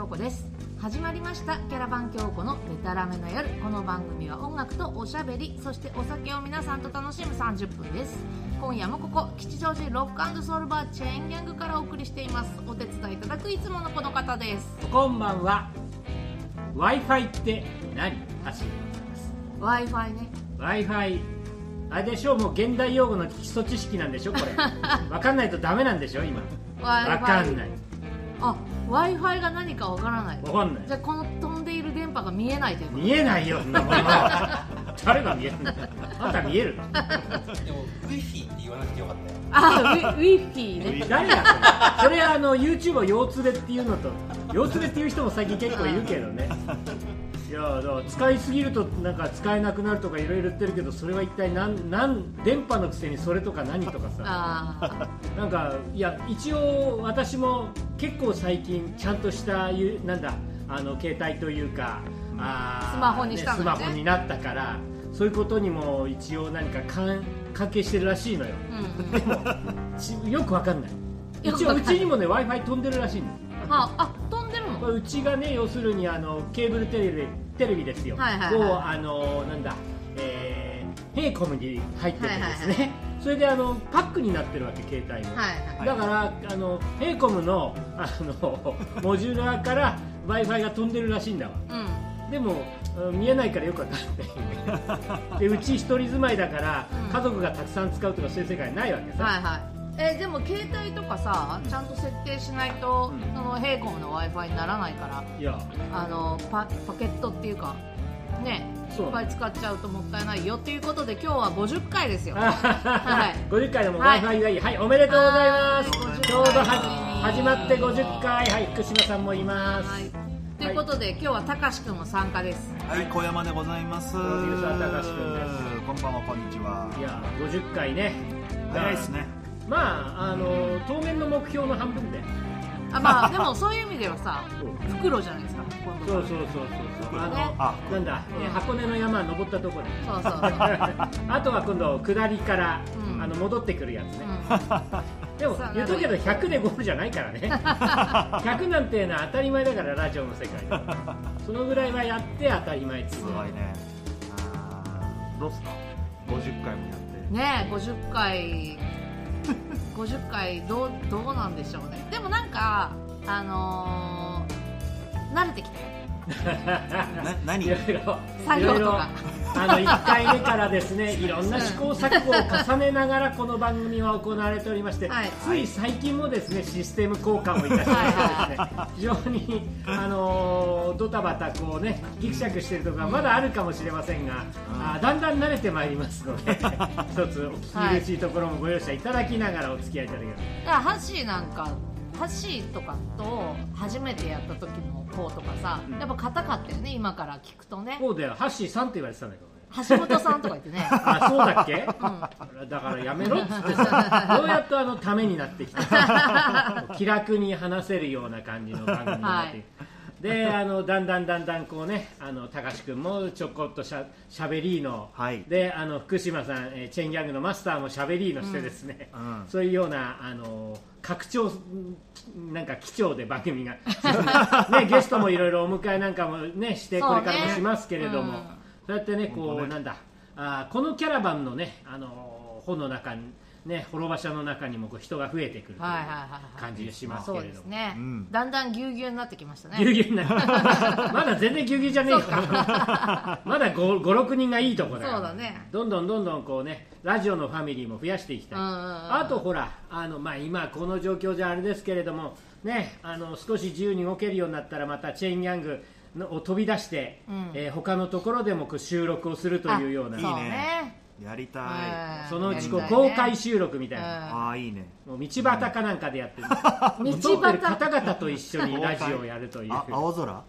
京子です。始まりましたキャラバン京子のベタラメな夜。この番組は音楽とおしゃべりそしてお酒を皆さんと楽しむ30分です。今夜もここ吉祥寺ロックソウルバーチェーンギャングからお送りしています。お手伝いいただくいつものこの方です。こんばんは。w i f i って何？走り w i f i ね。w i f i あれでしょ？もう現代用語の基礎知識なんでしょ？これ。分かんないとダメなんでしょ？今。分かんない。あ w i f i が何かわからない。わかんない。じゃあこの飛んでいる電波が見えないという見えないよそんなもの。誰が見える？のあんた見える。のでも Wi-Fi って言わなくてよかったよ。あ Wi-Fi ね。誰やそれそれあの YouTube を腰つれっていうのと腰つれっていう人も最近結構いるけどねいやだから使いすぎるとなんか使えなくなるとかいろいろ言ってるけどそれは一体何何電波のくせにそれとか何とかさ。なんかいや一応私も結構最近ちゃんとしたゆなんだあの携帯というか、あスマホにしたの、ね、スマホになったからそういうことにも一応何か関関係してるらしいのよ、うん、でもよくわかんない。一応うちにもね w i f i 飛んでるらしいんです。ああ飛んでるの？うちがね要するにあのケーブルテレビテレビですよ、はいはいはい、をあのなんだ、えー、ベイコムに入っててですね、はいはいはい、それであのパックになってるわけ携帯も、はいはい、だからあのベイコムのあの モジュラーから w i f i が飛んでるらしいんだわ、うん、でも見えないからよくわかんない。でうち一人住まいだから、家族がたくさん使うとかそういう世界ないわけさ、はいはいえでも携帯とかさちゃんと設定しないと、うん、そのヘイコムの w i f i にならないからいや。あのパパケットっていうかねいっぱい使っちゃうともったいないよということで今日は50回ですよ。はい、50回でも w i f i がいいはい、おめでとうございます。ちょうどは始まって50回はい福島さんもいます、はい、ということで、今日はたかしくんも参加です。はい小山でございます。こんばんはこんにちは。いや50回ね。早いですねまああの当面の目標の半分で。あまあ でもそういう意味ではさ袋じゃないですかそうそうそうそう。そうあの、ね、なんだ、えー、箱根の山登ったとこで。そうそう。そ うあとは今度下りから、うん、あの戻ってくるやつね、うん、でも言うとけど100でゴールじゃないからね。100なんていうのは当たり前だからラジオの世界で。そのぐらいはやって当たり前っすごいね。どうすか？50回もやって。ねえ50回50回どうどうなんでしょうね。でもなんかあのー、慣れてきたよな何？作業とかあの1回目からですね いろんな試行錯誤を重ねながらこの番組は行われておりまして、はい、つい最近もですねシステム交換をいたしましてですね非常にあのドタバタこうねギクシャクしているところがまだあるかもしれませんが、あだんだん慣れてまいりますので 一つお聞き苦しいところもご容赦いただきながらお付き合いいただければ、はい、だからハッシーなんかハッシーとかと初めてやった時の方とかさ、やっぱ硬かったよね今から聞くとね。そうだよ。ハッシーさんって言われてたんだけどね。橋本さんとか言ってね。あそうだっけ、うん、だからやめろ。っつってさようやっとあのためになってきた。気楽に話せるような感じの番組になって、はいであのだんだんだんだんこうねあの高志君もちょこっとしゃしゃべりの、はい、であの福島さん、えー、チェンギャングのマスターもしゃべりのしてですね、うん、そういうようなあの拡張なんか貴重で番組が、ね、ゲストもいろいろお迎えなんかもねしてこれからもしますけれども。そう、やってねこう、ね、なんだ。あこのキャラバンのねあの本の中にね、滅場所の中にもこう人が増えてくるという感じがしますけれども、そうですね、うん、だんだんぎゅうぎゅうになってきましたね。ぎゅうぎゅうにな まだ全然ぎゅうぎゅうじゃねえよ。まだ56人がいいとこだそうだね。どんどんどんどんこうねラジオのファミリーも増やしていきたい、あとほらあの、まあ、今この状況じゃあれですけれどもねあの少し自由に動けるようになったらまたチェーンギャングを飛び出して、うん、えー、他のところでも収録をするというような。いいねやりたい。そのうちこう公開収録みたいな、ああいいね。もう道端かなんかでやってる。道端。方々と一緒にラジオをやるという。青空？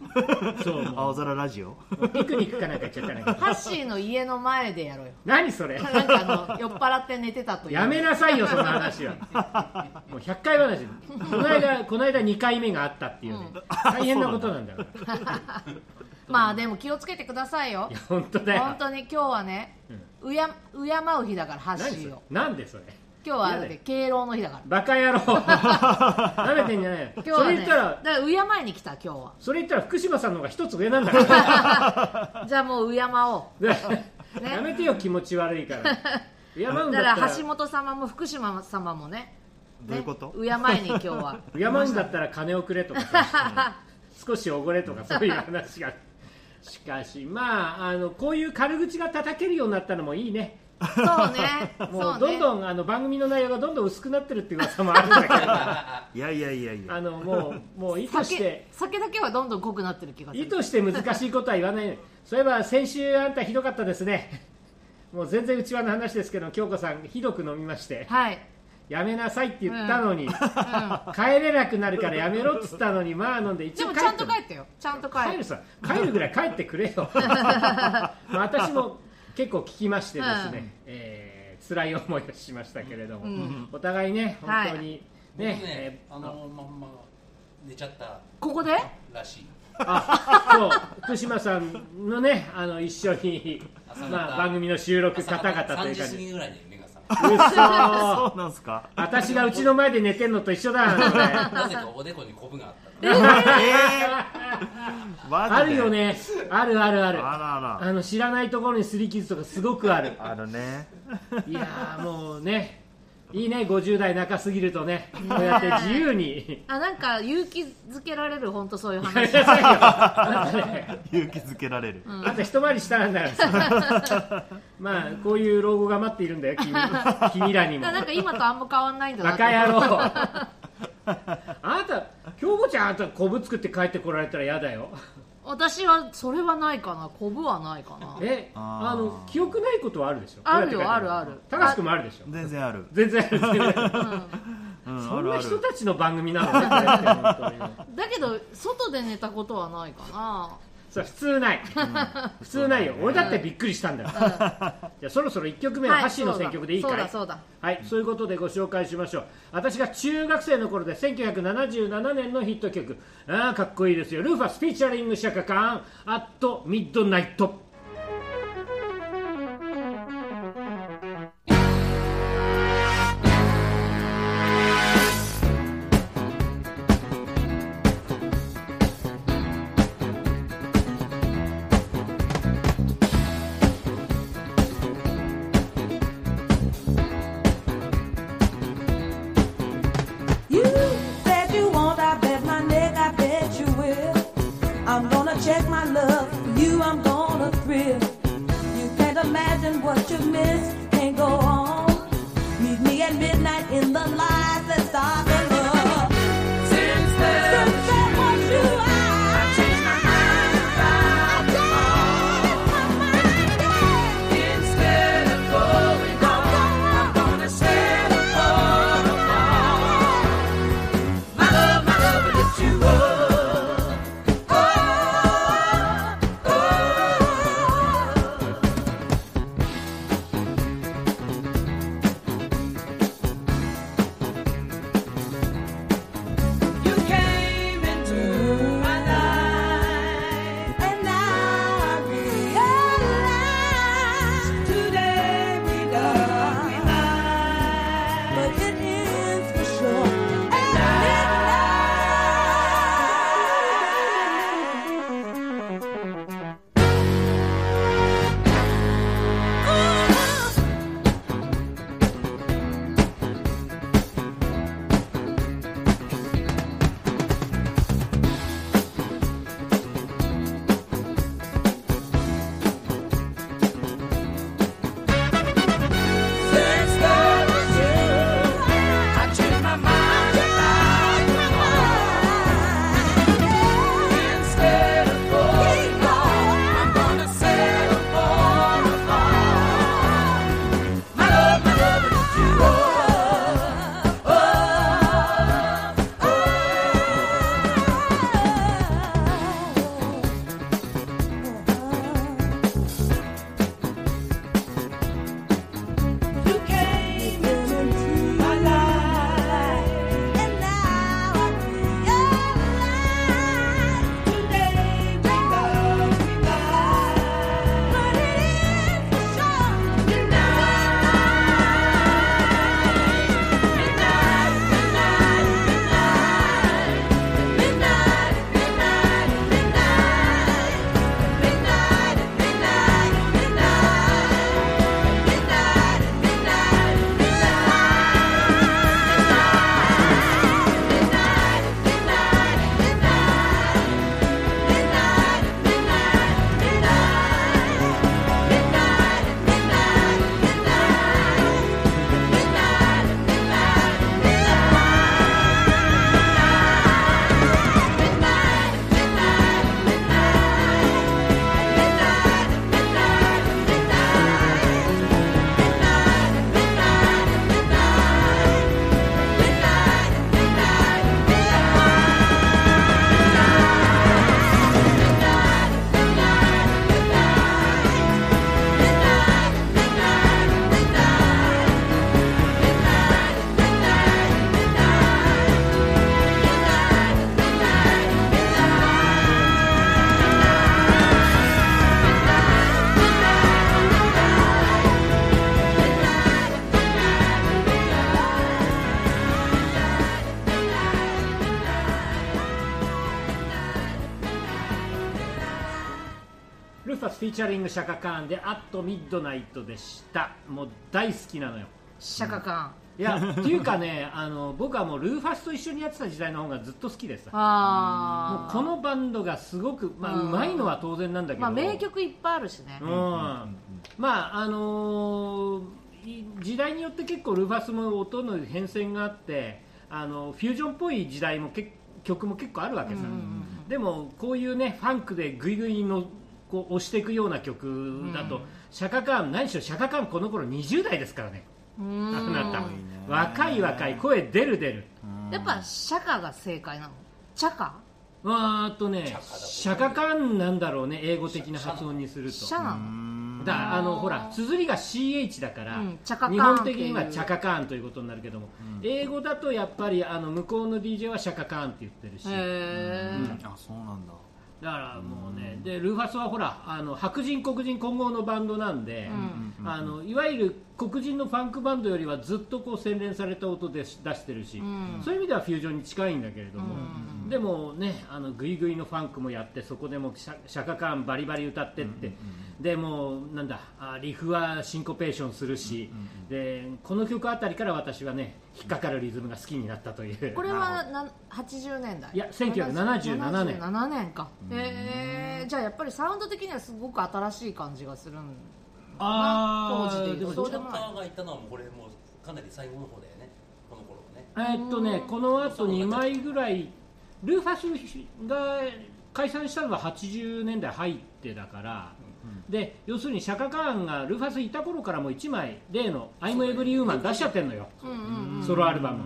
そう青空ラジオ？ピクニックかなんか行っちゃったねハッシーの家の前でやろうよ。何それ？なんかあの酔っ払って寝てたとやめなさいよその話は。もう100回話。この間この間2回目があったっていうね、うん、大変なことなんだから まあでも気をつけてくださいよ。本当だよ。本当に今日はね、うん、うや敬う日だからハッシーをなんでそれ？今日はだって敬老の日だから。バカ野郎。舐めてんじゃないよ。今日はねそれ言ったらだから敬いに来た今日は。それ言ったら福島さんの方が一つ上なんだから。じゃあもう敬おう ね。やめてよ気持ち悪いから。敬うんだったら。だから橋本様も福島様もね。どういうこと、ね、敬いに今日は。敬うんだったら金をくれとかさ。少しおごれとかそういう話がしかしまああのこういう軽口が叩けるようになったのもいいね。そうね。もうどんどんあの番組の内容がどんどん薄くなってるっていう噂もあるんだけど。いやいやいやいや。あのもうもう意図して。酒酒だけはどんどん濃くなってる気がする。意図して難しいことは言わないそういえば先週あんたひどかったですね。もう全然内輪の話ですけど京子さんひどく飲みまして。はい、やめなさいって言ったのに、うん、帰れなくなるからやめろっつったのにまあ飲んで一応でもちゃんと帰ってよ。ちゃんと帰る。帰るさ。帰るぐらい帰ってくれよ。ま あ私も結構聞きましてですね、うん。えー辛い思いをしましたけれども、うん。お互いねはい本当に僕ね,、ね、えーあのまんま寝ちゃったここで？らしい。あそう。福島さんのねあの一緒に、まあ、番組の収録方々と3いう感じそうなんすか？私がうちの前で寝てんのと一緒だ。なぜかおでこにコブがあった。えー、あるよね。あるあるある。あらあら。あの知らないところに擦り傷とかすごくある。あるね。いやーもうねいいね50代中過ぎるとねこうやって自由に。あなんか勇気づけられる？本当そういう話。勇気づけられる、あんた一回り下なんだからさまあこういう老後が待っているんだよ君君らにも。なんか今とあんま変わんないんだなバ野郎。あなた京子ちゃんあんた昆布作って帰ってこられたら嫌だよ私はそれはないかな。コブはないかな。えあー。あの記憶ないことはあるでしょ？あるよあるある。高橋君もあるでしょ？全然ある、全然ある。全然ある。うん、そんな人たちの番組なの？だけど外で寝たことはないかなそう普通ない、普通ないよ。俺だってびっくりしたんだよ、じゃあそろそろ1曲目ははい橋の選曲でいいかい、そうだそうだ。はい、そういうことでご紹介しましょう。私が中学生の頃で1977年のヒット曲。あーかっこいいですよ。ルーファスピーチャリングシャカカーン。アットミッドナイトーチャリングシャカカーンで「アットミッドナイト」でした。もう大好きなのよ。シャカカいやっていうかね あの僕はもうルーファスと一緒にやってた時代の方がずっと好きでさ。ンあうこのバンドがすごく、まあ、うん。うまいのは当然なんだけど、まあ名曲いっぱいあるしね。うん、まああのーい時代によって結構ルーファスも音の変遷があってあのフュージョンっぽい時代もけ曲も結構あるわけさ、でもこういうねファンクでグイグイのこう押していくような曲だと、シャカカーン何しろシャカカーンこの頃20代ですからね。あなた若い若い声出る出る。やっぱシャカが正解なの？チャカ？わーっとねシャカカーンなんだろうね英語的な発音にすると。シャだあのほら綴りが CH だから、うんチャカカーン日本的にはチャカカーンということになるけども、英語だとやっぱりあの向こうの DJ はシャカカーンって言ってるし、へえあそうなんだだからもうね、でルーファスはほらあの白人黒人混合のバンドなんで、あのいわゆる黒人のファンクバンドよりはずっとこう洗練された音でし出してるし、そういう意味ではフュージョンに近いんだけれども、でもねあのグイグイのファンクもやってそこでもシャシャカカーンバリバリ歌ってって、でもうなんだあリフはシンコペーションするし、でこの曲あたりから私はね引っかかるリズムが好きになったという。これはな80年代い。や1977年77年か。へえじゃあやっぱりサウンド的にはすごく新しい感じがするんあー当時でそうでもないチャッカーがいたのはもうこれもうかなり最後の方だよねこの頃ね。えーっとね、この後2枚ぐらい、ルーファスが解散したのは80年代入ってだから、で要するにシャカカーンがルーファスいた頃からもう1枚、例の「I'm Every Human」出しちゃってるのよ、ソロアルバム。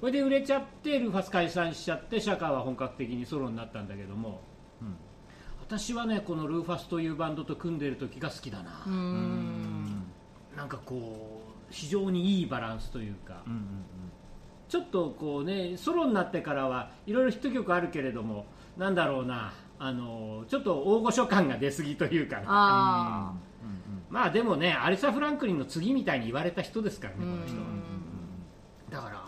これで売れちゃって、ルーファス解散しちゃって、シャカは本格的にソロになったんだけども、私はね、このルーファスというバンドと組んでる時が好きだな。なんかこう非常にいいバランスというか、ちょっとこうねソロになってからはいろいろヒット曲あるけれどもなんだろうなあのちょっと大御所感が出過ぎというか。あまあでもねアリサ・フランクリンの次みたいに言われた人ですからねこの人は。だから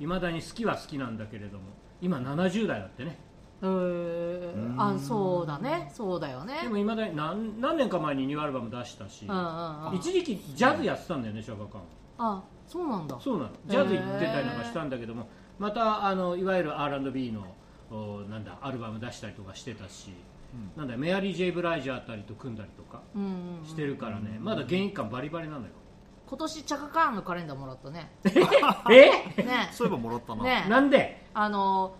いま、未だに好きは好きなんだけれども今70代だってねあへえあそうだね。そうだよね。でもいまだに何何年か前にニューアルバム出したし、うんうんうん。一時期ジャズやってたんだよねシャカカン。あそうなんだ。そうなのジャズ行ってたりなんかしたんだけどもまたあのいわゆる R&B のおなんだアルバム出したりとかしてたし、なんだメアリー・ジェイ・ブライジャーあたりと組んだりとかうんうんしてるからね、まだ現役感バリバリなのよ。今年チャカカーンのカレンダーもらったね。え？ね。そういえばもらったな。ね。なんで、あの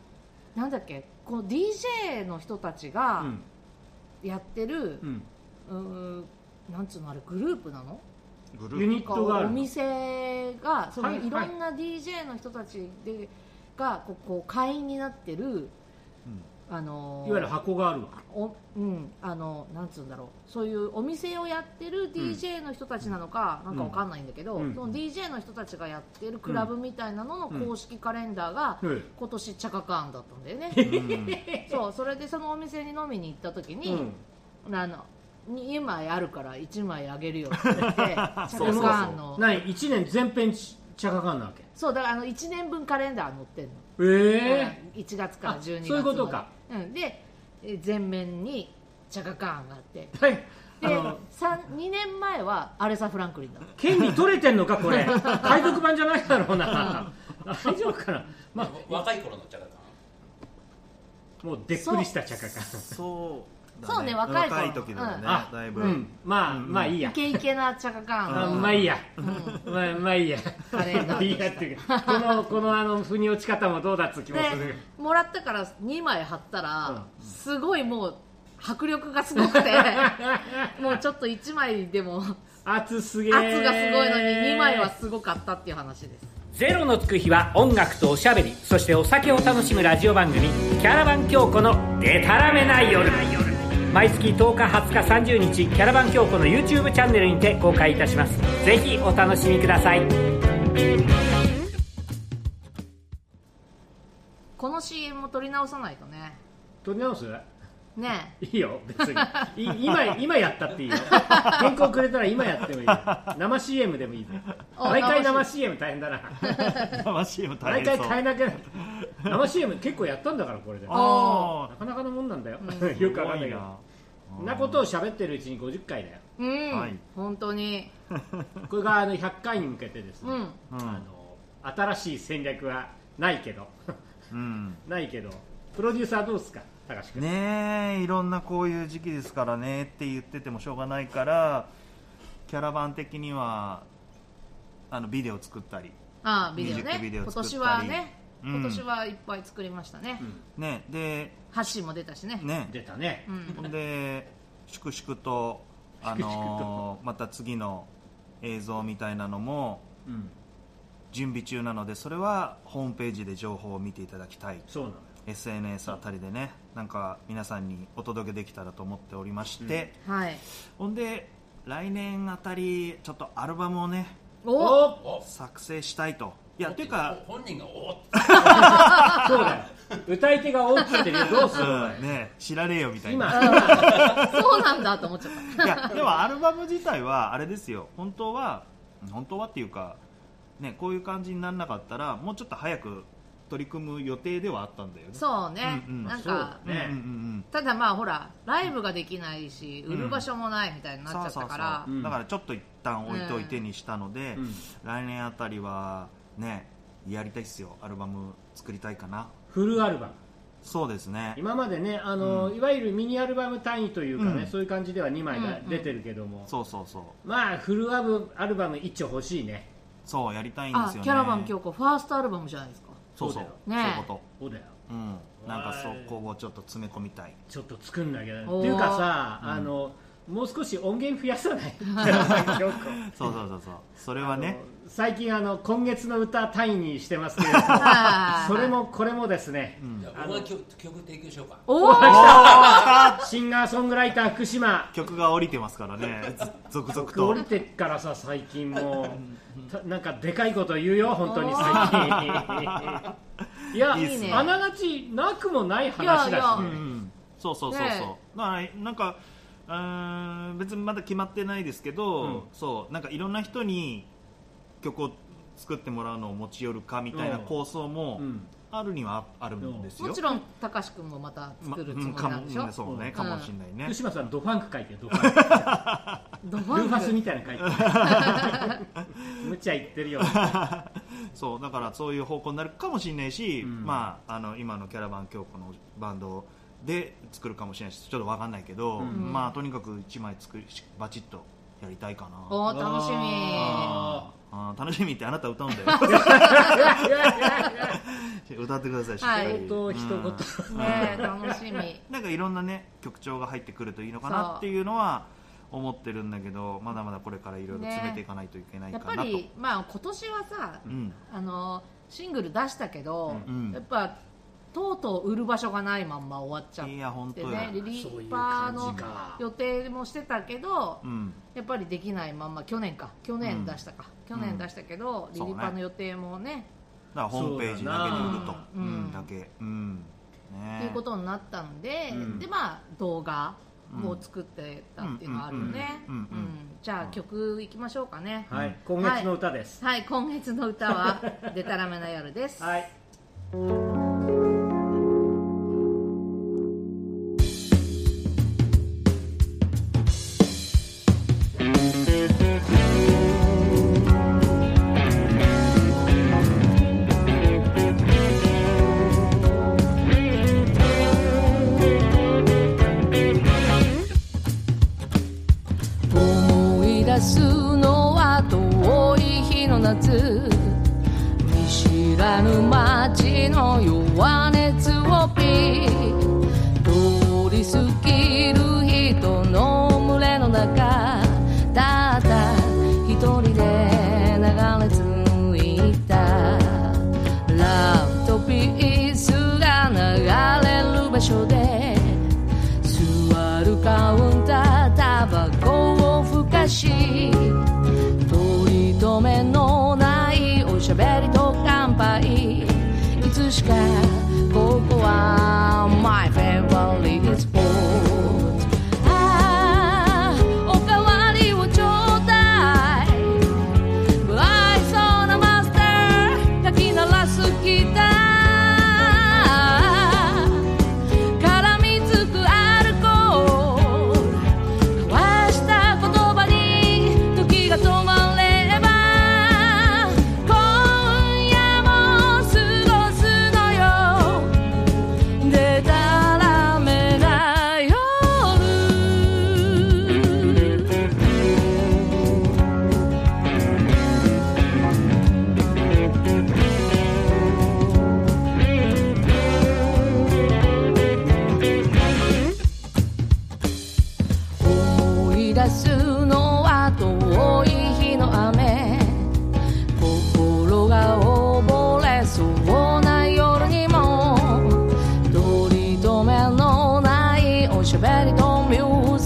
なんだっけ？この DJ の人たちうがん。やってるうん、うーんなんつうのあれグループなの？ユグルーニットがあるお店がそのはいい。ろんな DJ の人たちでがこうこう会員になってる、あのいわゆる箱があるわ。おうんあのなんつうんだろう。そういうお店をやってる DJ の人たちなのか、なんかわかんないんだけど、うん。その DJ の人たちがやってるクラブみたいなのの公式カレンダーが、うん今年チャカカーンだったんだよね、そうそれでそのお店に飲みに行った時に、あの2枚あるから1枚あげるよって言って チャカカーンの。何1年全編チチャカカンなわけ。そうだからあの1年分カレンダー載ってんの、ええ。1月から12月まで。そういうことか、うん、でえ全面にチャカカーンがあって。はい。あでの三2年前はアレサ・フランクリンだ権利取れてんのかこれ。海賊版じゃないだろうな。大丈夫かな。まあ若い頃のチャカカもうでっくりしたチャカカン。そう。だそうね若い頃。時だよねあだいぶ、うん。まあ、まあいいや。イケイケなチャカカあのまあいいや、まあまあいいや。カレーいいやっていうかこのこのあの腑に落ち方もどうだっつう気もする。でもらったから2枚貼ったら、うん。すごいもう迫力がすごくて。もうちょっと1枚でも圧すげえ。圧がすごいのに2枚はすごかったっていう話です。ゼロのつく日は音楽とおしゃべりそしてお酒を楽しむラジオ番組「キャラバン京子のデタラメな夜」毎月10日20日30日キャラバン京子の YouTube チャンネルにて公開いたします。ぜひお楽しみください。この CM も撮り直さないとね。撮り直す？ね。いいよ別に。い今今やったっていいよ。原稿くれたら今やってもいいよ。生 CM でもいい毎回生生 CM 大変だな。生 CM 大毎変そう。回変えなきゃ生 CM 結構やったんだからこれで。なあかなかのもんなんだよ。よくわかんないけどそんなことを喋ってるうちに50回だよ。うん、はい。本当に。これがあの100回に向けてですね、うん。うんあの新しい戦略はないけど。うん。ないけど。プロデューサーどうですか？高橋君。ねえいろんなこういう時期ですからねって言っててもしょうがないからキャラバン的にはあのビデオ作ったりああビデオミュージックねビデオ作ったり。今年はね、うん今年はいっぱい作りましたね、ねでハッシーも出たしね。ね。出たね、うん。で粛々とあのーまた次の映像みたいなのもうん。準備中なのでそれはホームページで情報を見ていただきたい。そうなのよ。SNS あたりでねなんか皆さんにお届けできたらと思っておりまして、はい。ほんで来年あたりちょっとアルバムをねお！作成したいといやっていうか、本人がおっそうだよ。歌い手が大きくてねどうするんね知らねえよみたい今。なそうなんだと思っちゃった。いやでもアルバム自体はあれですよ。本当は本当はっていうかねこういう感じにならなかったらもうちょっと早く取り組む予定ではあったんだよね。そうね、うんうん。なんかう。んただまあほらライブができないし売る場所もないみたいになっちゃったから、だからちょっと一旦置いといてにしたので、うん来年あたりはねやりたいっすよアルバム作りたいかな。フルアルバム。そうですね。今までねあの、いわゆるミニアルバム単位というかね、うん。そういう感じでは2枚がうんうん出てるけども、そうそうそう。まあフルアルアルバム一丁欲しいね。そうやりたいんですよね。あキャラバン京子ファーストアルバムじゃないですか。そうそう。そうだよ。ねそういうこそうだよ。とうん。なんかそこをちょっと詰め込みたい。ちょっと作んなきゃっていうかさ、あのもう少し音源増やさない。そうそうそうそう。それはね。最近あの今月の歌単位にしてますけれど それもこれもですね、じゃあ曲曲提供しようか。おお シンガーソングライター福島。曲が降りてますからね。ず続々と。降りてっからさ最近もう。たなんかでかいこと言うよ本当に最近。いやいいっすね。あながちなくもない話だし、ね、いやいや。うんそうそうそうそう、ねだからなんかうーん別にまだ決まってないですけど、うん。そうなんかいろんな人に曲を作ってもらうのを持ち寄るかみたいなうん構想もうん。あるにはあるんですよ、もちろん高橋君もまた作るつもりなんでしょ、まうんかもそうね、うん。かもしれないね。福、島さんドファンク書いてドファンク。ドルーファスみたいなの書いて無茶言ってるよ。そうだからそういう方向になるかもしれないし、うん。まあ、あの今のキャラバン京子のバンドで作るかもしれないしちょっと分かんないけど、ん。まあ、とにかく1枚作りバチッとやりたいかな。おー楽しみ。ああー楽しみってあなた歌うんだよ。歌ってくださいしっかり、はい一言、うん。ねえ楽しみ。なんかいろんなね曲調が入ってくるといいのかなっていうのは思ってるんだけどまだまだこれからいろいろ詰めていかないといけないやっかなと、ぱり、まあ、今年はさ、うん。あのシングル出したけど、うん。やっぱとうとう売る場所がないまんま終わっちゃっていや本当よ、ねリリーパーの予定もしてたけど、うん。やっぱりできないまんま。去年か。去年出したか、去年出したけど、リリーパーの予定もね。だからホームページだけで売ると、うん。うん。だけ。うん。ね。っていうことになったんで、うん。でまあ動画も作ってたっていうのがあるよね、うんうんうんうんうん。じゃあ曲いきましょうかね、はい。今月の歌です。はい。今月の歌は「でたらめな夜」です、はい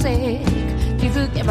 ミュージッ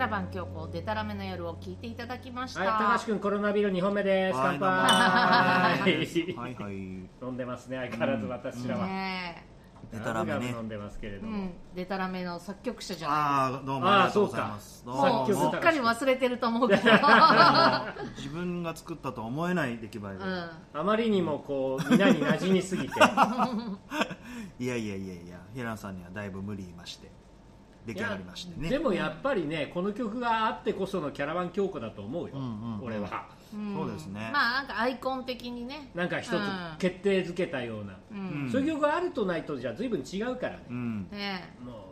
ラバン京子デタラメな夜を聞いていただきました、はい、高橋君コロナビール2本目です。はい乾杯。はいはい飲んでますね、相変わらず私らは。ねデタラメね飲んでますけれ、ども。うん、デタラメの作曲者じゃないああどうもありがとうございますうもうす作曲っかり忘れてると思うけど、自分が作ったとは思えない出来栄えで、うん、あまりにもこう、皆に馴染みすぎて。いやいやいやいや平野さんにはだいぶ無理言いまして出来上がりましてね。でもやっぱりね、この曲があってこそのキャラバンキョウコだと思うよ、うんうんうん。俺は。そうですね、まあなんかアイコン的にね。なんか一つうん。決定づけたような、そういう曲があるとないとじゃ随分違うからね、うん。ねもう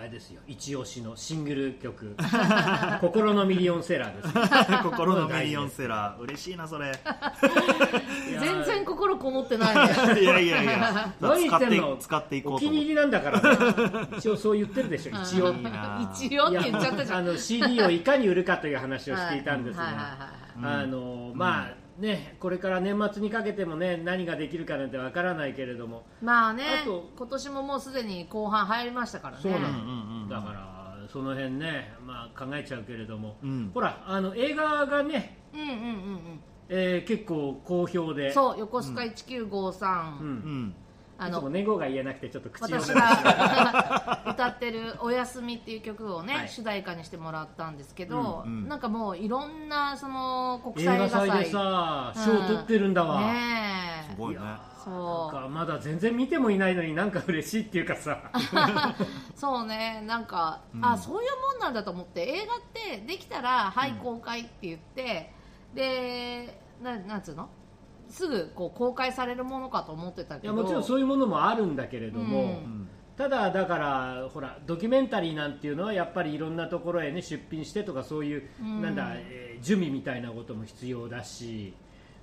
あれですよ。一押しのシングル曲。心のミリオンセラーですよ。心のミリオンセラー。嬉しいなそれ。え 全然心こもってないね。いやいやいや。何言使ってんの？使っていこおうと思って気に入りなんだから、ね、一応そう言ってるでしょ。一応。いいな一応って言っちゃったじゃん。あの CD をいかに売るかという話をしていたんですが、はい。あのまあねこれから年末にかけてもね何ができるかなんてわからないけれども。まあねあと今年ももうすでに後半入りましたからね。そうなんうんうん。だからその辺ねまあ考えちゃうけれども、うん。ほらあの映画がね、うんうんうんえー結構好評で。うんそう横須賀1953、うん。うん。あいつものネゴが言えなくてちょっと口を私が歌ってる「おやすみ」っていう曲をね、はい。主題歌にしてもらったんですけど、うんうん。なんかもういろんなその国映画際映画祭祭でさ賞取ってるんだわ、ねえ。すごいね。そう。なんかまだ全然見てもいないのになんか嬉しいっていうかさ。そうね。なんか、うん。あそういうもんなんだと思って。映画ってできたら「はい公開」って言って、でななんつうの？すぐこう公開されるものかと思ってたけど。いやもちろんそういうものもあるんだけれども、うん。うん。ただだからほらドキュメンタリーなんていうのはやっぱりいろんなところへね出品してとかそういう、うん。なんだ、えー準備みたいなことも必要だし、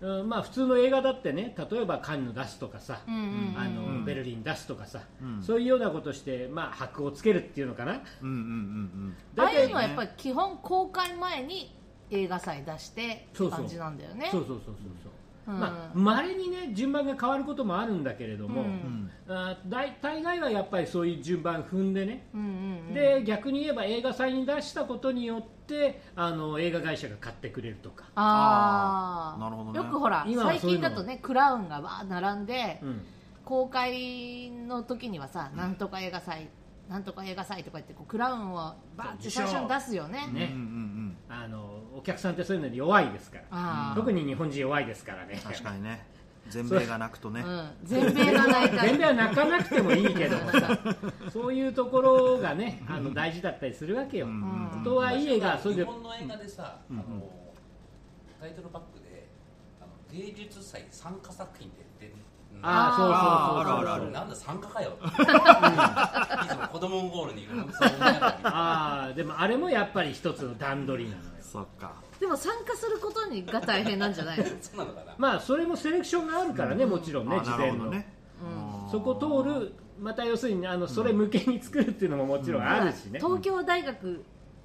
うん、まあ普通の映画だってね例えばカンヌ出すとかさ、うんうんうん。うんあのベルリン出すとかさ、うん。そういうようなことしてまあ箔をつけるっていうのかな。うんうんうんああいうのはねやっぱり基本公開前に映画祭出してって感じなんだよね。そうそうそうそうそう、うんまあ稀にね順番が変わることもあるんだけれども、うん。うん。あ大大概はやっぱりそういう順番踏んでね、うんうんうん。で逆に言えば映画祭に出したことによってあの映画会社が買ってくれるとか、あああー。なるほどね。よくほら最近だとねクラウンがわー並んで、うん。公開の時にはさ、なんとか映画祭なんとか映画祭とか言ってこうクラウンをバーって最初に出すよね。ね。うんうん。あのお客さんってそういうのに弱いですから。特に日本人弱いですからね。うん確かにね。全米が泣くとね、う。ん、全米が泣いた全米は泣かなくてもいいけどもさ。そういうところがねあの大事だったりするわけよ、うん。とはいえがそれで日本の映画でさ、あのタイトルバックであの芸術祭参加作品って出てああそうそうそうそうあるあるあるなんだ参加かよ。いつも子供ゴールに。いるああでもあれもやっぱり一つの段取りなのよそっか。でも参加することにが大変なんじゃないの？そうなのかな、まあそれもセレクションがあるからね、もちろんねあな事前の、るほどね、うん。そこ通るまた要するにあのそれ向けに作るっていうのももちろんあるしね、東京大学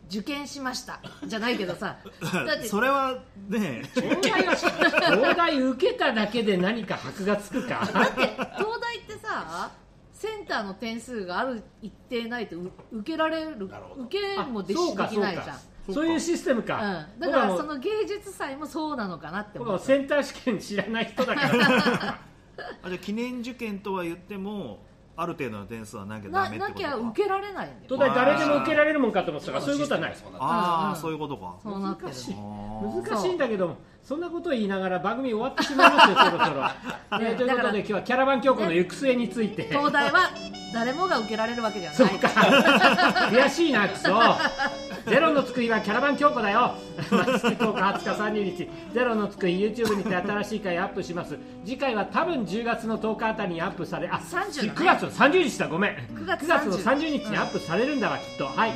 受験しました。じゃないけどさ。だってそれはね。東大は東大受けただけで何か箔がつくか。だって東大ってさセンターの点数がある一定ないとう受けられる受けもできそうかできないじゃん。そういうシステムか、うん、だからその芸術祭もそうなのかなって僕思うはセンター試験知らない人だから。あじゃあ記念受験とは言ってもある程度の点数はなきゃダななきメってことか。ゃ受けられないんだよ。東大誰でも受けられるもんかと思ってたからそういうことはないそうなあそういうことか。そうなってる難しい。難しいんだけどもそんなことを言いながら番組終わってしまいますよそろそろ、え ーということで今日はキャラバン教皇の行く末について、東大は誰もが受けられるわけじゃない。そうか。悔しいなクソゼロのつく日はキャラバン強固だよ。毎月10日20日30日。ゼロのつく日 YouTube にて新しい回アップします。次回は多分10月の10日あたりにアップされあ30だね。9月の30日だ。ごめん。9月の30 30日にアップされるんだわ、きっと。はい、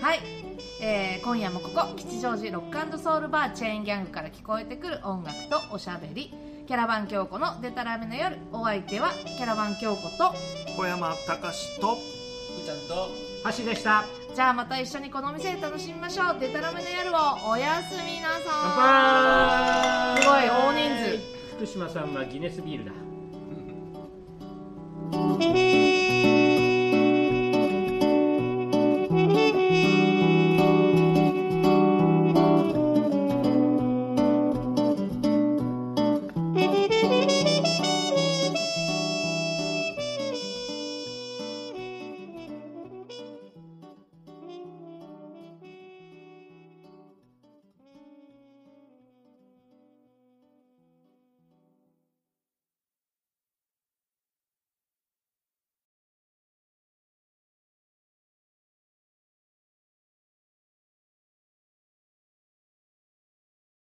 はい、えー今夜もここ吉祥寺ロックソウルバーチェーンギャングから聞こえてくる音楽とおしゃべり。キャラバン京子のデタラメの夜。お相手はキャラバン京子と小山隆とちゃんと。橋でした。じゃあまた一緒にこの店で楽しみましょう。デタラメの夜を。おやすみな乾さい。杯。すごい大人数。福島さんはギネスビールだ